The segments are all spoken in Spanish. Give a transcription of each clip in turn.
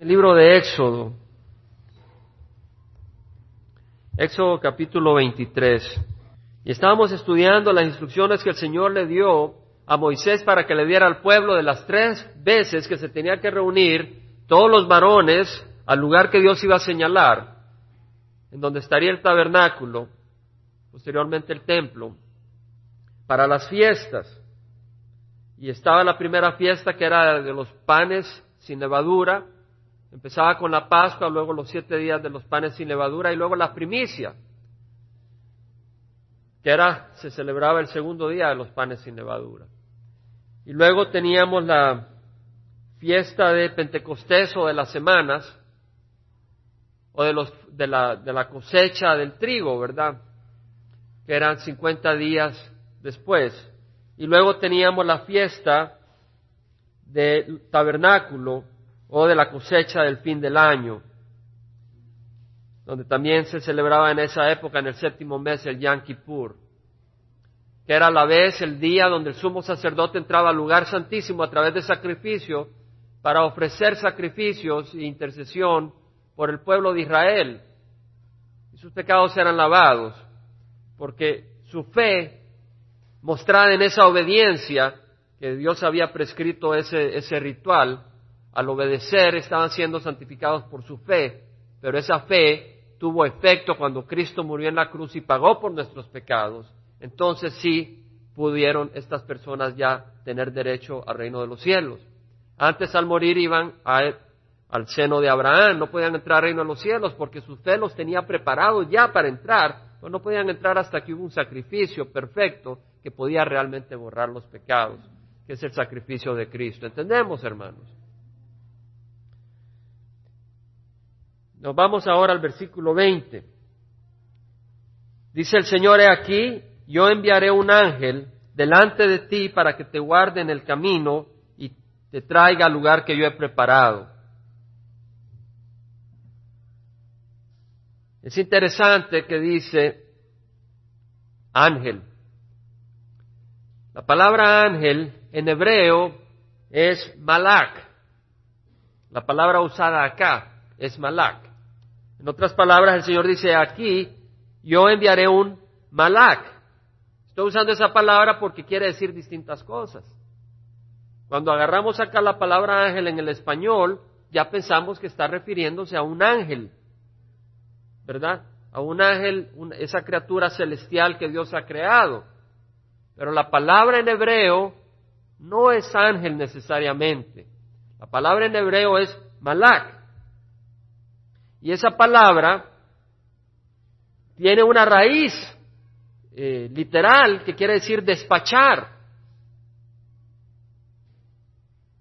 El libro de Éxodo. Éxodo capítulo 23. Y estábamos estudiando las instrucciones que el Señor le dio a Moisés para que le diera al pueblo de las tres veces que se tenía que reunir todos los varones al lugar que Dios iba a señalar, en donde estaría el tabernáculo, posteriormente el templo, para las fiestas. Y estaba la primera fiesta que era de los panes sin levadura, Empezaba con la Pascua, luego los siete días de los panes sin levadura y luego la primicia, que era, se celebraba el segundo día de los panes sin levadura. Y luego teníamos la fiesta de Pentecostés o de las semanas, o de, los, de, la, de la cosecha del trigo, ¿verdad? Que eran 50 días después. Y luego teníamos la fiesta del tabernáculo, o de la cosecha del fin del año, donde también se celebraba en esa época, en el séptimo mes, el Yom Kippur, que era a la vez el día donde el sumo sacerdote entraba al lugar santísimo a través de sacrificio para ofrecer sacrificios e intercesión por el pueblo de Israel. Y sus pecados eran lavados, porque su fe, mostrada en esa obediencia, que Dios había prescrito ese, ese ritual, al obedecer estaban siendo santificados por su fe, pero esa fe tuvo efecto cuando Cristo murió en la cruz y pagó por nuestros pecados. Entonces sí pudieron estas personas ya tener derecho al reino de los cielos. Antes al morir iban al seno de Abraham, no podían entrar al reino de los cielos porque su fe los tenía preparados ya para entrar, pero no podían entrar hasta que hubo un sacrificio perfecto que podía realmente borrar los pecados, que es el sacrificio de Cristo. ¿Entendemos, hermanos? Nos vamos ahora al versículo 20. Dice el Señor, he aquí, yo enviaré un ángel delante de ti para que te guarde en el camino y te traiga al lugar que yo he preparado. Es interesante que dice ángel. La palabra ángel en hebreo es malak. La palabra usada acá es malak. En otras palabras, el Señor dice aquí, yo enviaré un malak. Estoy usando esa palabra porque quiere decir distintas cosas. Cuando agarramos acá la palabra ángel en el español, ya pensamos que está refiriéndose a un ángel, ¿verdad? A un ángel, esa criatura celestial que Dios ha creado. Pero la palabra en hebreo no es ángel necesariamente. La palabra en hebreo es malak. Y esa palabra tiene una raíz eh, literal que quiere decir despachar.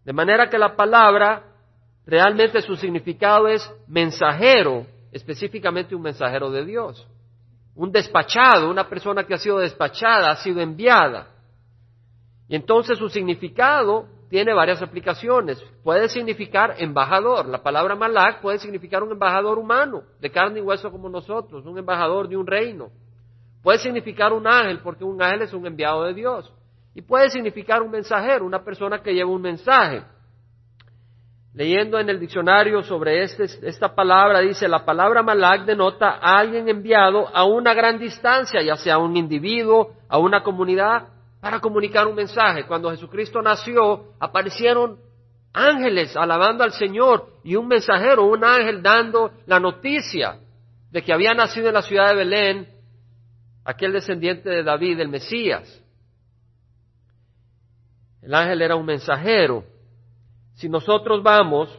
De manera que la palabra realmente su significado es mensajero, específicamente un mensajero de Dios. Un despachado, una persona que ha sido despachada, ha sido enviada. Y entonces su significado tiene varias aplicaciones. Puede significar embajador. La palabra malak puede significar un embajador humano, de carne y hueso como nosotros, un embajador de un reino. Puede significar un ángel, porque un ángel es un enviado de Dios. Y puede significar un mensajero, una persona que lleva un mensaje. Leyendo en el diccionario sobre este, esta palabra, dice, la palabra malak denota a alguien enviado a una gran distancia, ya sea a un individuo, a una comunidad, para comunicar un mensaje. Cuando Jesucristo nació, aparecieron ángeles alabando al Señor y un mensajero, un ángel dando la noticia de que había nacido en la ciudad de Belén aquel descendiente de David, el Mesías. El ángel era un mensajero. Si nosotros vamos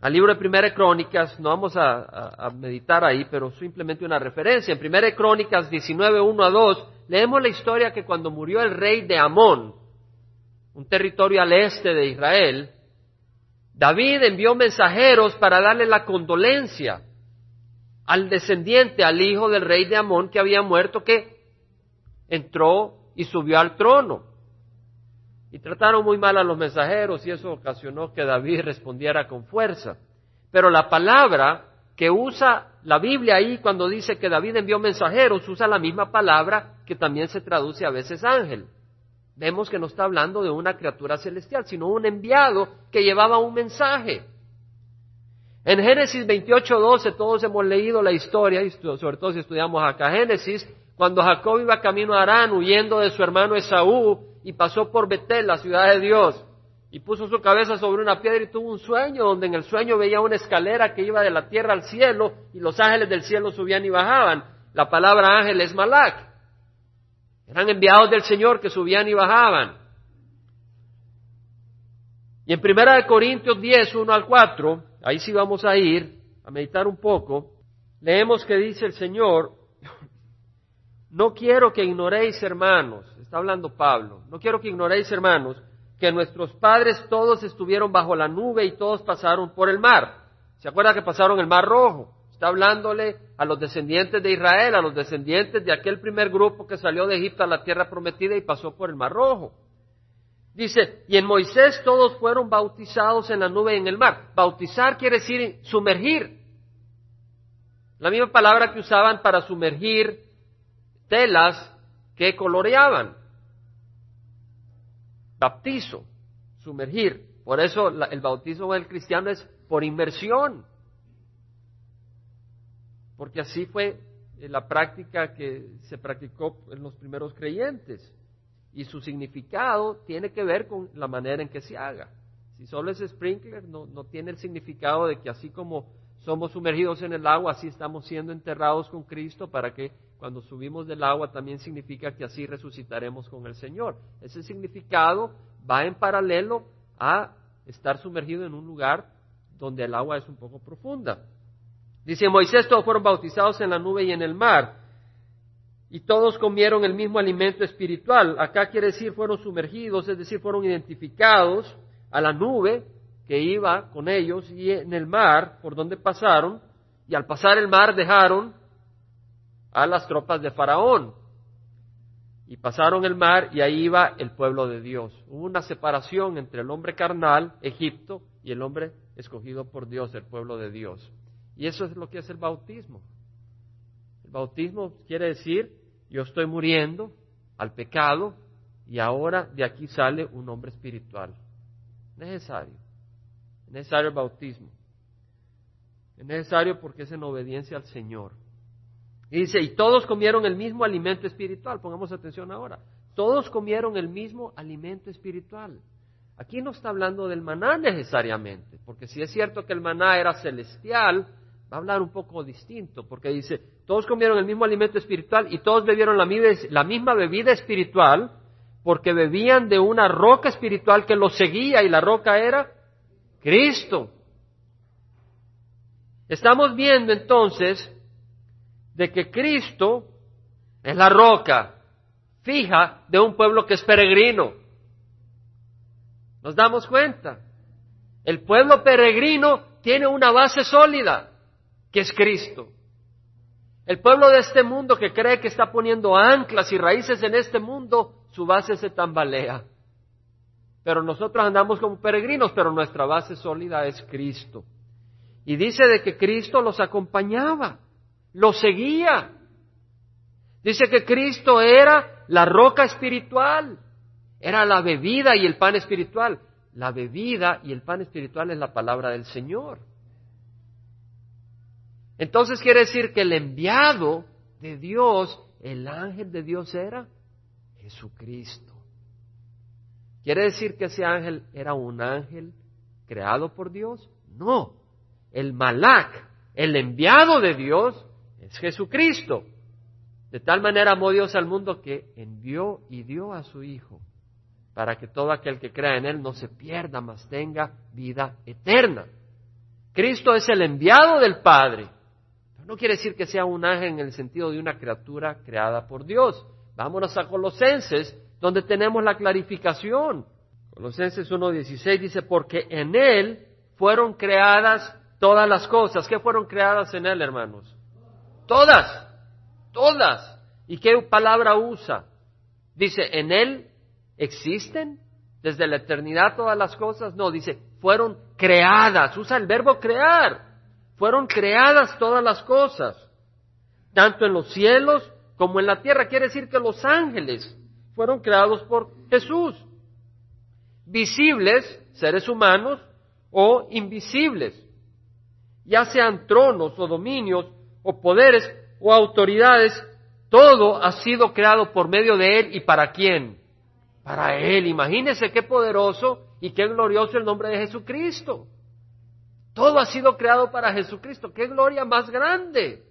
al libro de Primera Crónicas, no vamos a, meditar ahí, pero simplemente una referencia. En Primera Crónicas 19, 1 a 2, leemos la historia que cuando murió el rey de Amón, un territorio al este de Israel, David envió mensajeros para darle la condolencia al descendiente, al hijo del rey de Amón que había muerto, que entró y subió al trono. Y trataron muy mal a los mensajeros y eso ocasionó que David respondiera con fuerza. Pero la palabra que usa la Biblia ahí cuando dice que David envió mensajeros, usa la misma palabra que también se traduce a veces ángel. Vemos que no está hablando de una criatura celestial, sino un enviado que llevaba un mensaje. En Génesis 28:12 todos hemos leído la historia, y sobre todo si estudiamos acá Génesis, cuando Jacob iba camino a Arán huyendo de su hermano Esaú y pasó por Betel, la ciudad de Dios, y puso su cabeza sobre una piedra y tuvo un sueño donde en el sueño veía una escalera que iba de la tierra al cielo y los ángeles del cielo subían y bajaban. La palabra ángel es malak. Eran enviados del Señor que subían y bajaban. Y en Primera de Corintios 10, 1 al 4, ahí sí vamos a ir a meditar un poco, leemos que dice el Señor, no quiero que ignoréis hermanos, está hablando Pablo, no quiero que ignoréis hermanos, que nuestros padres todos estuvieron bajo la nube y todos pasaron por el mar. ¿Se acuerda que pasaron el mar rojo? Está hablándole a los descendientes de Israel, a los descendientes de aquel primer grupo que salió de Egipto a la tierra prometida y pasó por el mar rojo. Dice, y en Moisés todos fueron bautizados en la nube y en el mar. Bautizar quiere decir sumergir. La misma palabra que usaban para sumergir telas que coloreaban baptizo, sumergir. Por eso el bautismo del cristiano es por inmersión. Porque así fue eh, la práctica que se practicó en los primeros creyentes. Y su significado tiene que ver con la manera en que se haga. Si solo es sprinkler, no, no tiene el significado de que así como somos sumergidos en el agua, así estamos siendo enterrados con Cristo para que cuando subimos del agua también significa que así resucitaremos con el Señor. Ese significado va en paralelo a estar sumergido en un lugar donde el agua es un poco profunda. Dice Moisés, todos fueron bautizados en la nube y en el mar, y todos comieron el mismo alimento espiritual. Acá quiere decir fueron sumergidos, es decir, fueron identificados a la nube que iba con ellos y en el mar por donde pasaron, y al pasar el mar dejaron a las tropas de Faraón. Y pasaron el mar y ahí iba el pueblo de Dios. Hubo una separación entre el hombre carnal, Egipto, y el hombre escogido por Dios, el pueblo de Dios. Y eso es lo que es el bautismo. El bautismo quiere decir, yo estoy muriendo al pecado y ahora de aquí sale un hombre espiritual. Necesario. Es necesario el bautismo. Es necesario porque es en obediencia al Señor. Y dice, y todos comieron el mismo alimento espiritual. Pongamos atención ahora. Todos comieron el mismo alimento espiritual. Aquí no está hablando del maná necesariamente, porque si es cierto que el maná era celestial, va a hablar un poco distinto, porque dice, todos comieron el mismo alimento espiritual y todos bebieron la, la misma bebida espiritual, porque bebían de una roca espiritual que los seguía y la roca era Cristo. Estamos viendo entonces de que Cristo es la roca fija de un pueblo que es peregrino. ¿Nos damos cuenta? El pueblo peregrino tiene una base sólida, que es Cristo. El pueblo de este mundo que cree que está poniendo anclas y raíces en este mundo, su base se tambalea. Pero nosotros andamos como peregrinos, pero nuestra base sólida es Cristo. Y dice de que Cristo los acompañaba lo seguía. Dice que Cristo era la roca espiritual, era la bebida y el pan espiritual. La bebida y el pan espiritual es la palabra del Señor. Entonces quiere decir que el enviado de Dios, el ángel de Dios era Jesucristo. ¿Quiere decir que ese ángel era un ángel creado por Dios? No. El Malak, el enviado de Dios, es Jesucristo. De tal manera amó Dios al mundo que envió y dio a su Hijo para que todo aquel que crea en Él no se pierda, mas tenga vida eterna. Cristo es el enviado del Padre. no quiere decir que sea un ángel en el sentido de una criatura creada por Dios. Vámonos a Colosenses, donde tenemos la clarificación. Colosenses 1.16 dice, porque en Él fueron creadas todas las cosas. ¿Qué fueron creadas en Él, hermanos? Todas, todas. ¿Y qué palabra usa? Dice, ¿en Él existen desde la eternidad todas las cosas? No, dice, fueron creadas. Usa el verbo crear. Fueron creadas todas las cosas, tanto en los cielos como en la tierra. Quiere decir que los ángeles fueron creados por Jesús. Visibles, seres humanos, o invisibles. ya sean tronos o dominios o poderes o autoridades, todo ha sido creado por medio de Él y para quién? Para Él. Imagínense qué poderoso y qué glorioso el nombre de Jesucristo. Todo ha sido creado para Jesucristo. ¡Qué gloria más grande!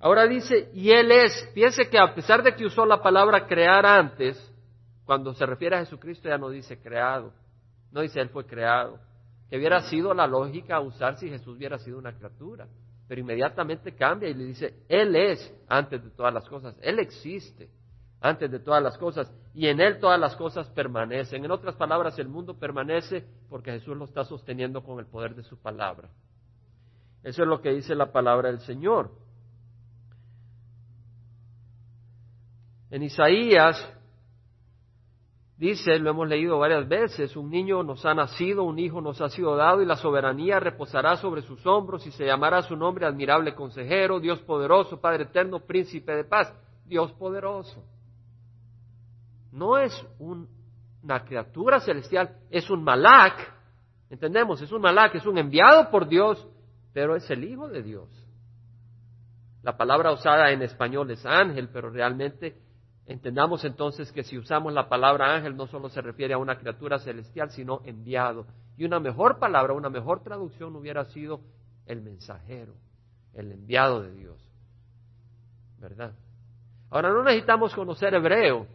Ahora dice, y Él es. Fíjense que a pesar de que usó la palabra crear antes, cuando se refiere a Jesucristo ya no dice creado, no dice Él fue creado, que hubiera sido la lógica usar si Jesús hubiera sido una criatura, pero inmediatamente cambia y le dice, Él es antes de todas las cosas, Él existe antes de todas las cosas y en Él todas las cosas permanecen. En otras palabras, el mundo permanece porque Jesús lo está sosteniendo con el poder de su palabra. Eso es lo que dice la palabra del Señor. En Isaías dice, lo hemos leído varias veces, un niño nos ha nacido, un hijo nos ha sido dado y la soberanía reposará sobre sus hombros y se llamará su nombre admirable consejero, Dios poderoso, Padre eterno, príncipe de paz, Dios poderoso. No es una criatura celestial, es un malak, entendemos, es un malak, es un enviado por Dios, pero es el Hijo de Dios. La palabra usada en español es ángel, pero realmente Entendamos entonces que si usamos la palabra ángel no solo se refiere a una criatura celestial, sino enviado. Y una mejor palabra, una mejor traducción hubiera sido el mensajero, el enviado de Dios. ¿Verdad? Ahora no necesitamos conocer hebreo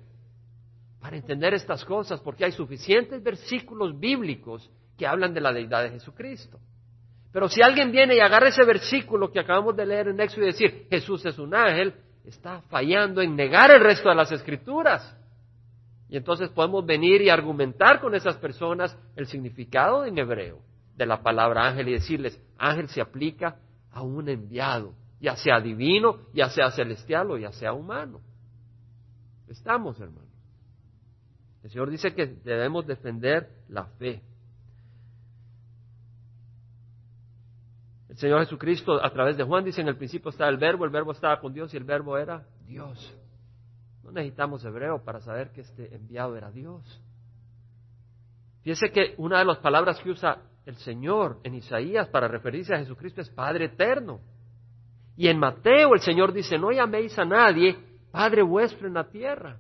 para entender estas cosas, porque hay suficientes versículos bíblicos que hablan de la deidad de Jesucristo. Pero si alguien viene y agarra ese versículo que acabamos de leer en Éxodo y decir, Jesús es un ángel, está fallando en negar el resto de las escrituras. Y entonces podemos venir y argumentar con esas personas el significado en hebreo de la palabra ángel y decirles, ángel se aplica a un enviado, ya sea divino, ya sea celestial o ya sea humano. Estamos, hermanos. El Señor dice que debemos defender la fe. El Señor Jesucristo a través de Juan dice en el principio estaba el verbo, el verbo estaba con Dios y el verbo era Dios. No necesitamos hebreo para saber que este enviado era Dios. Fíjese que una de las palabras que usa el Señor en Isaías para referirse a Jesucristo es Padre eterno. Y en Mateo el Señor dice, no llaméis a nadie Padre vuestro en la tierra,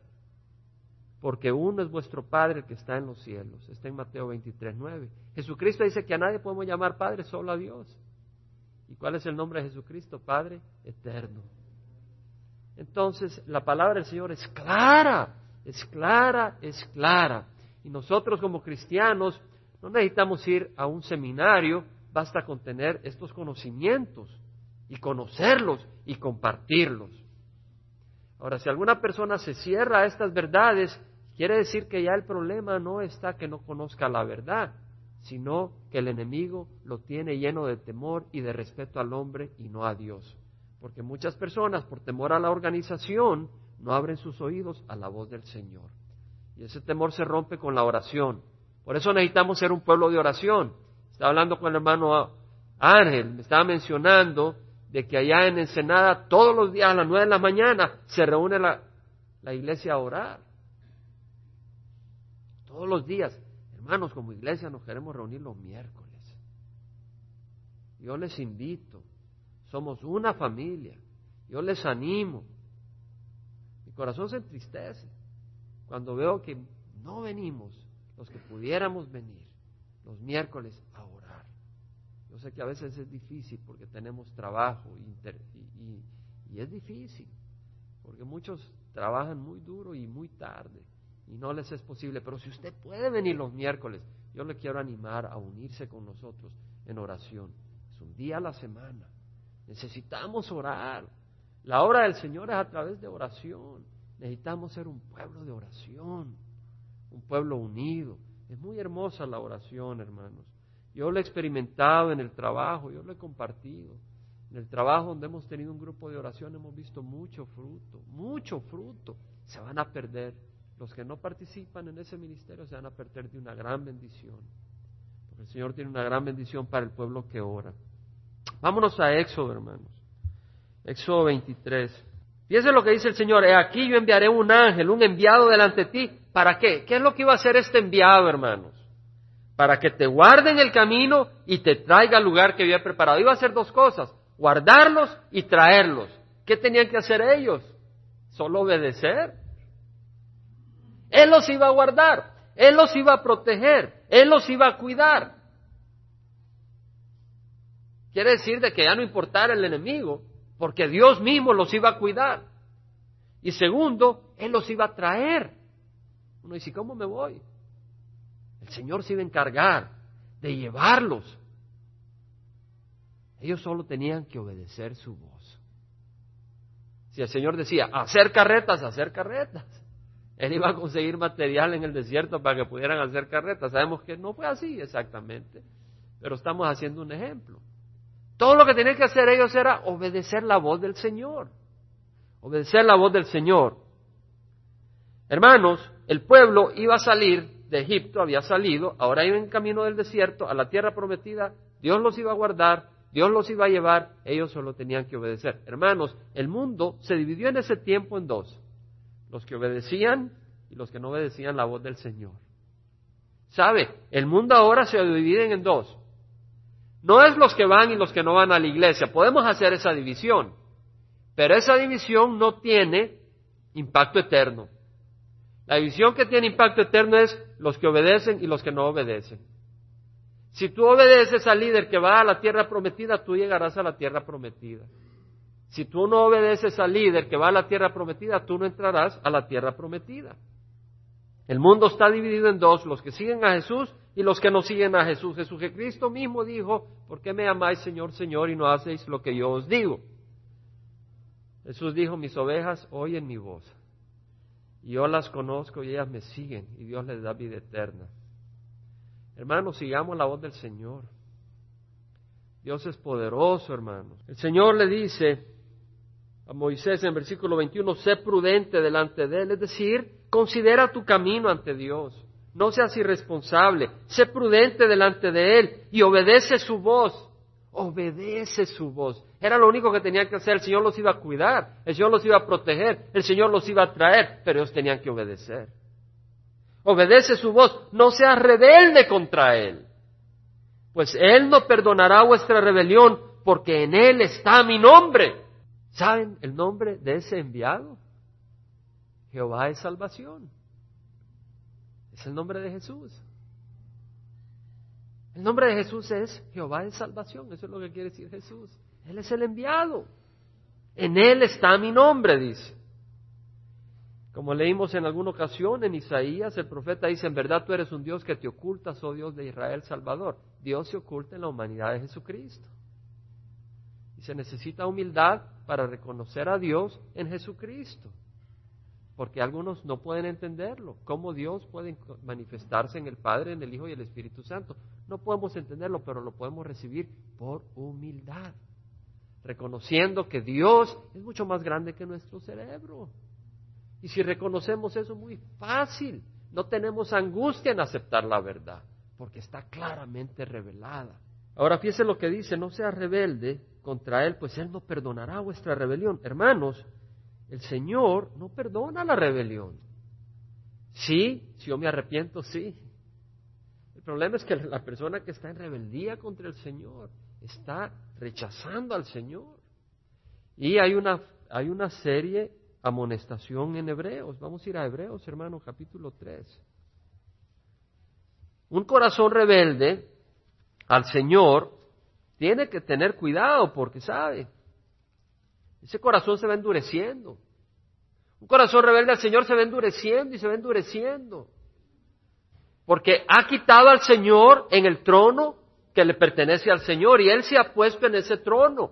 porque uno es vuestro Padre que está en los cielos. Está en Mateo 23, 9. Jesucristo dice que a nadie podemos llamar Padre, solo a Dios. ¿Y cuál es el nombre de Jesucristo? Padre eterno. Entonces, la palabra del Señor es clara, es clara, es clara. Y nosotros como cristianos no necesitamos ir a un seminario, basta con tener estos conocimientos y conocerlos y compartirlos. Ahora, si alguna persona se cierra a estas verdades, quiere decir que ya el problema no está que no conozca la verdad, sino que el enemigo lo tiene lleno de temor y de respeto al hombre y no a Dios. Porque muchas personas, por temor a la organización, no abren sus oídos a la voz del Señor. Y ese temor se rompe con la oración. Por eso necesitamos ser un pueblo de oración. Estaba hablando con el hermano Ángel, me estaba mencionando de que allá en Ensenada todos los días a las nueve de la mañana se reúne la, la iglesia a orar. Todos los días. Hermanos, como iglesia nos queremos reunir los miércoles. Yo les invito, somos una familia, yo les animo. Mi corazón se entristece cuando veo que no venimos los que pudiéramos venir los miércoles a orar. Yo sé que a veces es difícil porque tenemos trabajo y, y es difícil, porque muchos trabajan muy duro y muy tarde y no les es posible. Pero si usted puede venir los miércoles, yo le quiero animar a unirse con nosotros en oración. Es un día a la semana. Necesitamos orar. La obra del Señor es a través de oración. Necesitamos ser un pueblo de oración, un pueblo unido. Es muy hermosa la oración, hermanos. Yo lo he experimentado en el trabajo, yo lo he compartido. En el trabajo donde hemos tenido un grupo de oración hemos visto mucho fruto, mucho fruto. Se van a perder los que no participan en ese ministerio se van a perder de una gran bendición. Porque el Señor tiene una gran bendición para el pueblo que ora. Vámonos a Éxodo, hermanos. Éxodo 23. Fíjense lo que dice el Señor. He aquí yo enviaré un ángel, un enviado delante de ti. ¿Para qué? ¿Qué es lo que iba a hacer este enviado, hermanos? para que te guarde en el camino y te traiga al lugar que había preparado. Iba a hacer dos cosas, guardarlos y traerlos. ¿Qué tenían que hacer ellos? Solo obedecer. Él los iba a guardar, Él los iba a proteger, Él los iba a cuidar. Quiere decir de que ya no importara el enemigo, porque Dios mismo los iba a cuidar. Y segundo, Él los iba a traer. Uno dice, ¿cómo me voy? El Señor se iba a encargar de llevarlos. Ellos solo tenían que obedecer su voz. Si el Señor decía, hacer carretas, hacer carretas. Él iba a conseguir material en el desierto para que pudieran hacer carretas. Sabemos que no fue así exactamente, pero estamos haciendo un ejemplo. Todo lo que tenían que hacer ellos era obedecer la voz del Señor. Obedecer la voz del Señor. Hermanos, el pueblo iba a salir de Egipto, había salido, ahora iba en camino del desierto a la tierra prometida, Dios los iba a guardar, Dios los iba a llevar, ellos solo tenían que obedecer. Hermanos, el mundo se dividió en ese tiempo en dos los que obedecían y los que no obedecían la voz del Señor. ¿Sabe? El mundo ahora se divide en dos. No es los que van y los que no van a la iglesia. Podemos hacer esa división. Pero esa división no tiene impacto eterno. La división que tiene impacto eterno es los que obedecen y los que no obedecen. Si tú obedeces al líder que va a la tierra prometida, tú llegarás a la tierra prometida. Si tú no obedeces al líder que va a la tierra prometida, tú no entrarás a la tierra prometida. El mundo está dividido en dos, los que siguen a Jesús y los que no siguen a Jesús. Jesucristo mismo dijo, ¿por qué me amáis Señor, Señor y no hacéis lo que yo os digo? Jesús dijo, mis ovejas oyen mi voz. Y yo las conozco y ellas me siguen y Dios les da vida eterna. Hermanos, sigamos la voz del Señor. Dios es poderoso, hermanos. El Señor le dice, a Moisés en versículo 21, sé prudente delante de él, es decir, considera tu camino ante Dios, no seas irresponsable, sé prudente delante de él y obedece su voz, obedece su voz. Era lo único que tenían que hacer, el Señor los iba a cuidar, el Señor los iba a proteger, el Señor los iba a traer, pero ellos tenían que obedecer. Obedece su voz, no seas rebelde contra él, pues él no perdonará vuestra rebelión, porque en él está mi nombre. ¿Saben el nombre de ese enviado? Jehová es salvación. Es el nombre de Jesús. El nombre de Jesús es Jehová es salvación. Eso es lo que quiere decir Jesús. Él es el enviado. En Él está mi nombre, dice. Como leímos en alguna ocasión en Isaías, el profeta dice, en verdad tú eres un Dios que te ocultas, oh Dios de Israel Salvador. Dios se oculta en la humanidad de Jesucristo. Se necesita humildad para reconocer a Dios en Jesucristo. Porque algunos no pueden entenderlo. ¿Cómo Dios puede manifestarse en el Padre, en el Hijo y el Espíritu Santo? No podemos entenderlo, pero lo podemos recibir por humildad. Reconociendo que Dios es mucho más grande que nuestro cerebro. Y si reconocemos eso, muy fácil. No tenemos angustia en aceptar la verdad, porque está claramente revelada. Ahora fíjese lo que dice, no sea rebelde contra Él, pues Él no perdonará vuestra rebelión. Hermanos, el Señor no perdona la rebelión. Sí, si yo me arrepiento, sí. El problema es que la persona que está en rebeldía contra el Señor está rechazando al Señor. Y hay una, hay una serie amonestación en Hebreos. Vamos a ir a Hebreos, hermano, capítulo 3. Un corazón rebelde al Señor tiene que tener cuidado porque sabe, ese corazón se va endureciendo. Un corazón rebelde al Señor se va endureciendo y se va endureciendo. Porque ha quitado al Señor en el trono que le pertenece al Señor y Él se ha puesto en ese trono.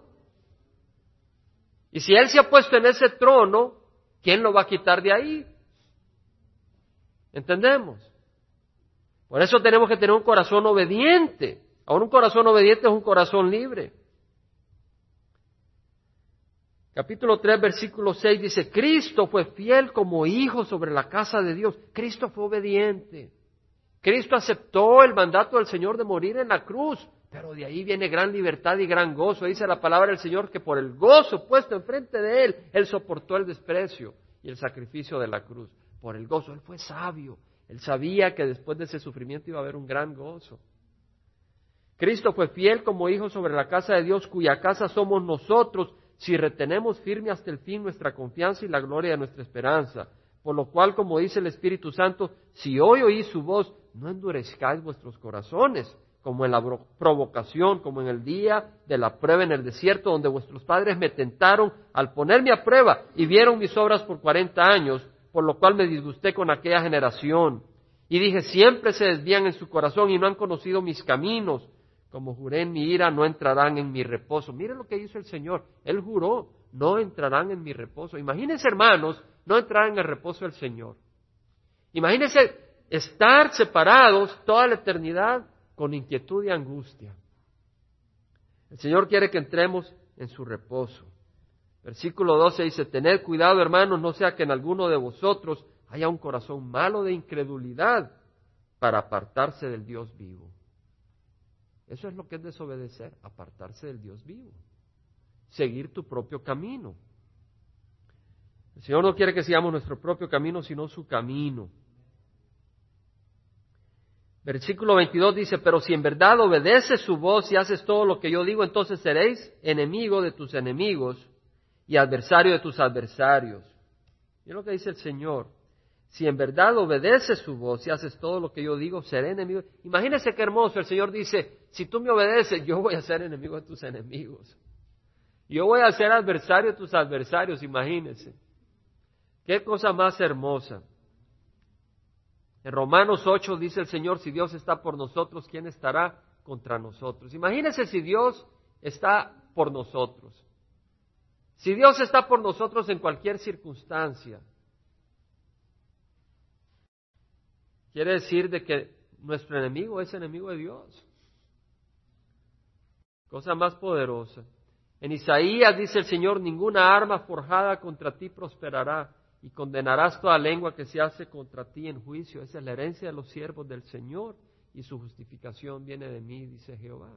Y si Él se ha puesto en ese trono, ¿quién lo va a quitar de ahí? ¿Entendemos? Por eso tenemos que tener un corazón obediente. Ahora un corazón obediente es un corazón libre. Capítulo 3, versículo 6 dice, Cristo fue fiel como hijo sobre la casa de Dios. Cristo fue obediente. Cristo aceptó el mandato del Señor de morir en la cruz, pero de ahí viene gran libertad y gran gozo. Dice la palabra del Señor que por el gozo puesto enfrente de Él, Él soportó el desprecio y el sacrificio de la cruz. Por el gozo, Él fue sabio, Él sabía que después de ese sufrimiento iba a haber un gran gozo. Cristo fue fiel como hijo sobre la casa de Dios, cuya casa somos nosotros, si retenemos firme hasta el fin nuestra confianza y la gloria de nuestra esperanza. Por lo cual, como dice el Espíritu Santo, si hoy oís su voz, no endurezcáis vuestros corazones, como en la provocación, como en el día de la prueba en el desierto, donde vuestros padres me tentaron al ponerme a prueba y vieron mis obras por cuarenta años, por lo cual me disgusté con aquella generación. Y dije, siempre se desvían en su corazón y no han conocido mis caminos. Como juré en mi ira, no entrarán en mi reposo. Mire lo que hizo el Señor. Él juró, no entrarán en mi reposo. Imagínense, hermanos, no entrar en el reposo del Señor. Imagínense estar separados toda la eternidad con inquietud y angustia. El Señor quiere que entremos en su reposo. Versículo 12 dice, tened cuidado hermanos, no sea que en alguno de vosotros haya un corazón malo de incredulidad para apartarse del Dios vivo. Eso es lo que es desobedecer, apartarse del Dios vivo, seguir tu propio camino. El Señor no quiere que sigamos nuestro propio camino, sino su camino. Versículo 22 dice, pero si en verdad obedeces su voz y haces todo lo que yo digo, entonces seréis enemigo de tus enemigos y adversario de tus adversarios. Y lo que dice el Señor. Si en verdad obedeces su voz y haces todo lo que yo digo, seré enemigo. Imagínese qué hermoso. El Señor dice, si tú me obedeces, yo voy a ser enemigo de tus enemigos. Yo voy a ser adversario de tus adversarios, imagínese. Qué cosa más hermosa. En Romanos 8 dice el Señor, si Dios está por nosotros, ¿quién estará contra nosotros? Imagínense si Dios está por nosotros. Si Dios está por nosotros en cualquier circunstancia, quiere decir de que nuestro enemigo es enemigo de Dios. Cosa más poderosa. En Isaías dice el Señor, ninguna arma forjada contra ti prosperará y condenarás toda lengua que se hace contra ti en juicio. Esa es la herencia de los siervos del Señor y su justificación viene de mí, dice Jehová.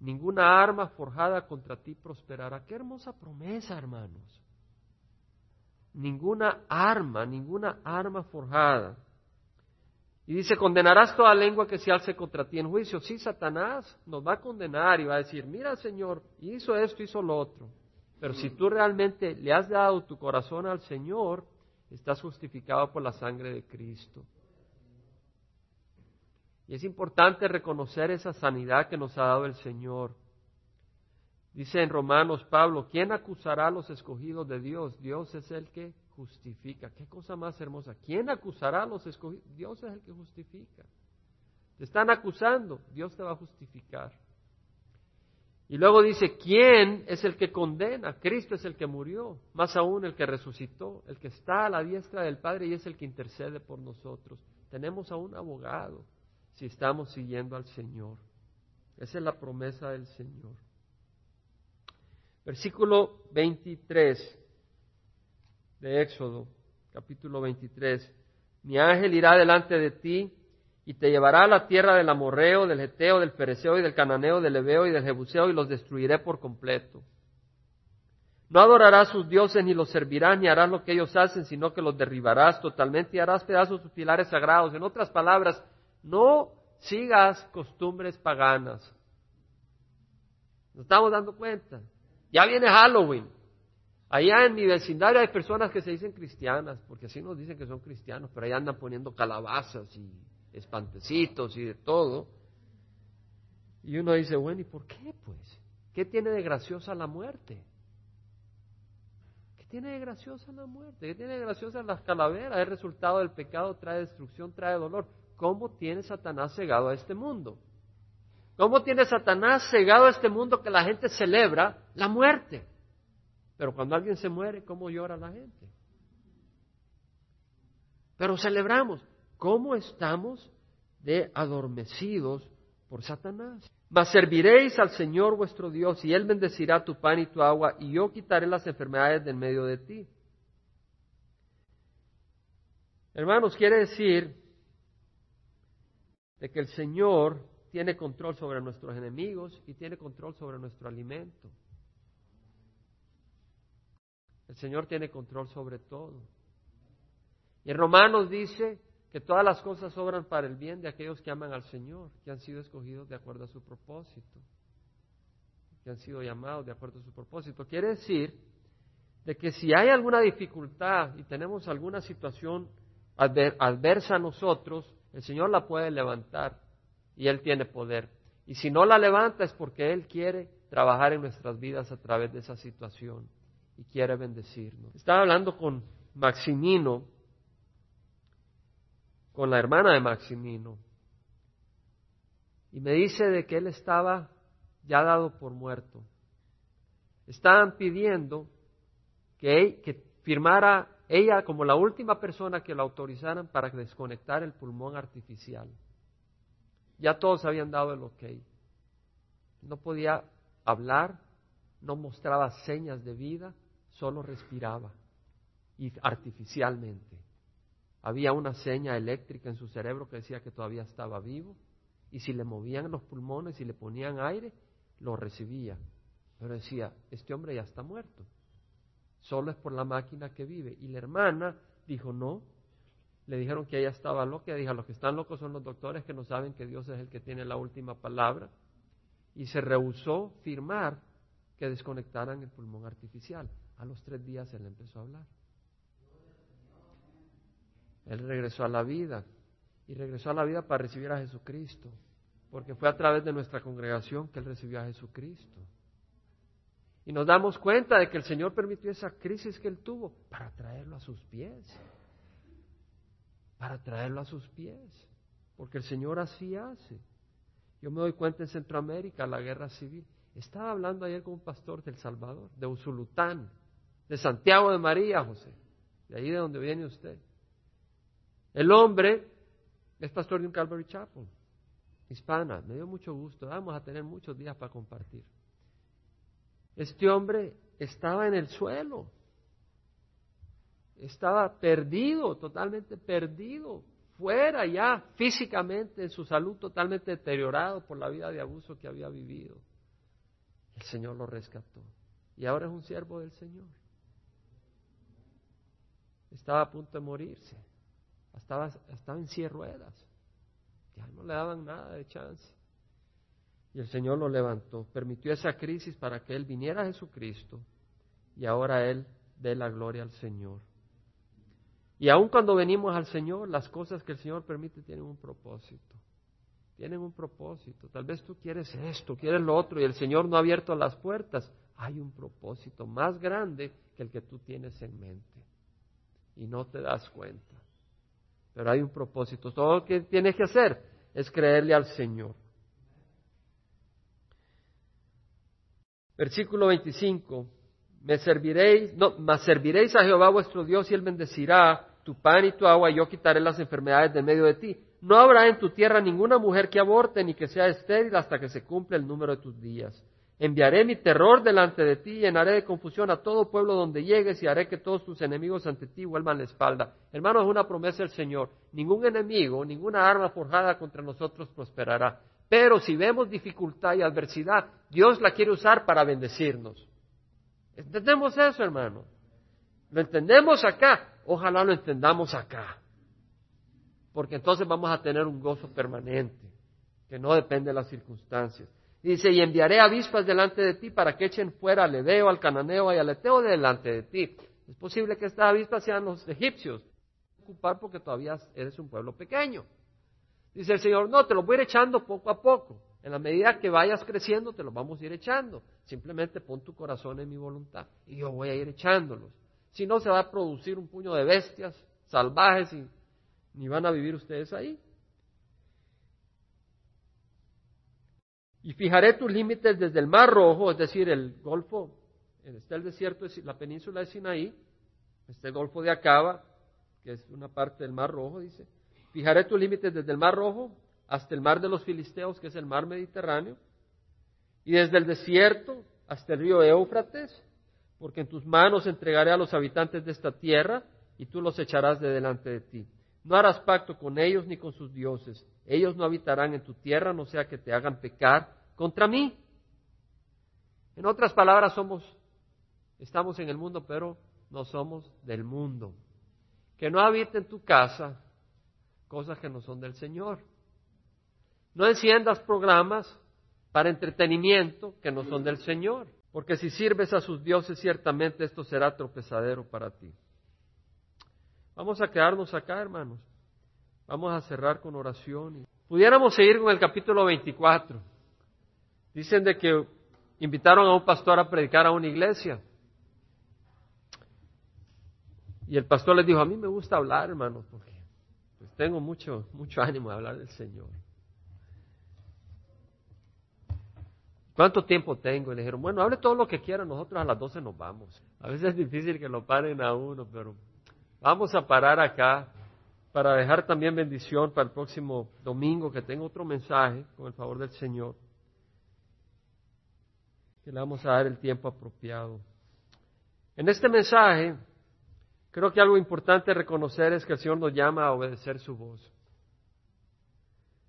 Ninguna arma forjada contra ti prosperará. Qué hermosa promesa, hermanos. Ninguna arma, ninguna arma forjada. Y dice, condenarás toda lengua que se alce contra ti en juicio. Sí, Satanás nos va a condenar y va a decir, mira, Señor, hizo esto, hizo lo otro. Pero si tú realmente le has dado tu corazón al Señor, estás justificado por la sangre de Cristo. Y es importante reconocer esa sanidad que nos ha dado el Señor. Dice en Romanos Pablo, ¿quién acusará a los escogidos de Dios? Dios es el que justifica. Qué cosa más hermosa. ¿Quién acusará a los escogidos? Dios es el que justifica. Te están acusando, Dios te va a justificar. Y luego dice, ¿quién es el que condena? Cristo es el que murió, más aún el que resucitó, el que está a la diestra del Padre y es el que intercede por nosotros. Tenemos a un abogado si estamos siguiendo al Señor. Esa es la promesa del Señor. Versículo 23 de Éxodo, capítulo 23. Mi ángel irá delante de ti y te llevará a la tierra del amorreo, del geteo, del pereceo y del cananeo, del ebeo y del jebuseo y los destruiré por completo. No adorarás sus dioses ni los servirás ni harás lo que ellos hacen, sino que los derribarás totalmente y harás pedazos sus pilares sagrados. En otras palabras, no sigas costumbres paganas. Nos estamos dando cuenta. Ya viene Halloween. Allá en mi vecindario hay personas que se dicen cristianas, porque así nos dicen que son cristianos, pero ahí andan poniendo calabazas y espantecitos y de todo. Y uno dice, bueno, ¿y por qué pues? ¿Qué tiene de graciosa la muerte? ¿Qué tiene de graciosa la muerte? ¿Qué tiene de graciosa las calaveras? El resultado del pecado trae destrucción, trae dolor. ¿Cómo tiene Satanás cegado a este mundo? ¿Cómo tiene Satanás cegado a este mundo que la gente celebra la muerte? Pero cuando alguien se muere, ¿cómo llora la gente? Pero celebramos. ¿Cómo estamos de adormecidos por Satanás? Mas serviréis al Señor vuestro Dios y Él bendecirá tu pan y tu agua y yo quitaré las enfermedades del medio de ti. Hermanos, quiere decir de que el Señor tiene control sobre nuestros enemigos y tiene control sobre nuestro alimento. El Señor tiene control sobre todo. Y en Romanos dice que todas las cosas obran para el bien de aquellos que aman al Señor, que han sido escogidos de acuerdo a su propósito, que han sido llamados de acuerdo a su propósito. Quiere decir de que si hay alguna dificultad y tenemos alguna situación adversa a nosotros, el Señor la puede levantar y Él tiene poder. Y si no la levanta es porque Él quiere trabajar en nuestras vidas a través de esa situación y quiere bendecirnos. Estaba hablando con Maximino, con la hermana de Maximino, y me dice de que él estaba ya dado por muerto. Estaban pidiendo que, que firmara ella como la última persona que lo autorizaran para desconectar el pulmón artificial. Ya todos habían dado el ok. No podía hablar, no mostraba señas de vida, solo respiraba y artificialmente. Había una seña eléctrica en su cerebro que decía que todavía estaba vivo y si le movían los pulmones y le ponían aire, lo recibía. Pero decía, este hombre ya está muerto. Solo es por la máquina que vive. Y la hermana dijo, no. Le dijeron que ella estaba loca. Dijo, los que están locos son los doctores que no saben que Dios es el que tiene la última palabra. Y se rehusó firmar que desconectaran el pulmón artificial. A los tres días él empezó a hablar. Él regresó a la vida y regresó a la vida para recibir a Jesucristo, porque fue a través de nuestra congregación que él recibió a Jesucristo. Y nos damos cuenta de que el Señor permitió esa crisis que él tuvo para traerlo a sus pies, para traerlo a sus pies, porque el Señor así hace. Yo me doy cuenta en Centroamérica, la guerra civil. Estaba hablando ayer con un pastor del Salvador, de Usulután, de Santiago de María, José, de ahí de donde viene usted. El hombre es pastor de un Calvary Chapel, hispana. Me dio mucho gusto. Vamos a tener muchos días para compartir. Este hombre estaba en el suelo. Estaba perdido, totalmente perdido, fuera ya físicamente, en su salud totalmente deteriorado por la vida de abuso que había vivido. El Señor lo rescató. Y ahora es un siervo del Señor. Estaba a punto de morirse estaba, estaba en cien ruedas. Ya no le daban nada de chance. Y el Señor lo levantó, permitió esa crisis para que Él viniera a Jesucristo y ahora Él dé la gloria al Señor. Y aun cuando venimos al Señor, las cosas que el Señor permite tienen un propósito. Tienen un propósito. Tal vez tú quieres esto, quieres lo otro y el Señor no ha abierto las puertas. Hay un propósito más grande que el que tú tienes en mente. Y no te das cuenta. Pero hay un propósito. Todo lo que tienes que hacer es creerle al Señor. Versículo 25. Me serviréis, no, mas serviréis a Jehová vuestro Dios y él bendecirá tu pan y tu agua y yo quitaré las enfermedades de medio de ti. No habrá en tu tierra ninguna mujer que aborte ni que sea estéril hasta que se cumpla el número de tus días. Enviaré mi terror delante de ti y llenaré de confusión a todo pueblo donde llegues y haré que todos tus enemigos ante ti vuelvan la espalda. Hermanos, es una promesa del Señor. Ningún enemigo, ninguna arma forjada contra nosotros prosperará. Pero si vemos dificultad y adversidad, Dios la quiere usar para bendecirnos. ¿Entendemos eso, hermano? ¿Lo entendemos acá? Ojalá lo entendamos acá. Porque entonces vamos a tener un gozo permanente, que no depende de las circunstancias. Dice, y enviaré avispas delante de ti para que echen fuera al Edeo, al Cananeo y al Eteo delante de ti. Es posible que estas avispas sean los egipcios. Ocupar porque todavía eres un pueblo pequeño. Dice el Señor, no, te los voy a ir echando poco a poco. En la medida que vayas creciendo, te los vamos a ir echando. Simplemente pon tu corazón en mi voluntad y yo voy a ir echándolos. Si no, se va a producir un puño de bestias salvajes y ni van a vivir ustedes ahí. Y fijaré tus límites desde el Mar Rojo, es decir, el Golfo, está el desierto, la península de Sinaí, está el Golfo de Acaba, que es una parte del Mar Rojo, dice. Fijaré tus límites desde el Mar Rojo hasta el Mar de los Filisteos, que es el Mar Mediterráneo, y desde el desierto hasta el río Éufrates, porque en tus manos entregaré a los habitantes de esta tierra, y tú los echarás de delante de ti. No harás pacto con ellos ni con sus dioses. Ellos no habitarán en tu tierra, no sea que te hagan pecar contra mí. En otras palabras, somos, estamos en el mundo, pero no somos del mundo. Que no habite en tu casa cosas que no son del Señor. No enciendas programas para entretenimiento que no son del Señor, porque si sirves a sus dioses ciertamente esto será tropezadero para ti. Vamos a quedarnos acá, hermanos. Vamos a cerrar con oración. Pudiéramos seguir con el capítulo 24. Dicen de que invitaron a un pastor a predicar a una iglesia. Y el pastor les dijo, a mí me gusta hablar, hermano, porque pues, tengo mucho, mucho ánimo de hablar del Señor. ¿Cuánto tiempo tengo? Y le dijeron, bueno, hable todo lo que quiera, nosotros a las 12 nos vamos. A veces es difícil que lo paren a uno, pero vamos a parar acá para dejar también bendición para el próximo domingo, que tengo otro mensaje, con el favor del Señor, que le vamos a dar el tiempo apropiado. En este mensaje, creo que algo importante reconocer es que el Señor nos llama a obedecer su voz,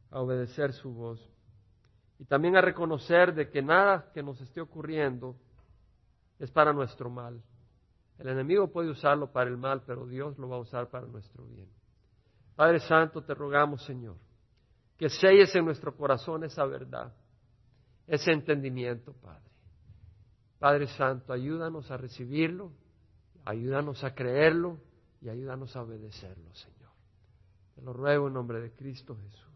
a obedecer su voz y también a reconocer de que nada que nos esté ocurriendo es para nuestro mal. El enemigo puede usarlo para el mal, pero Dios lo va a usar para nuestro bien. Padre Santo, te rogamos, Señor, que selles en nuestro corazón esa verdad, ese entendimiento, Padre. Padre Santo, ayúdanos a recibirlo, ayúdanos a creerlo y ayúdanos a obedecerlo, Señor. Te lo ruego en nombre de Cristo Jesús.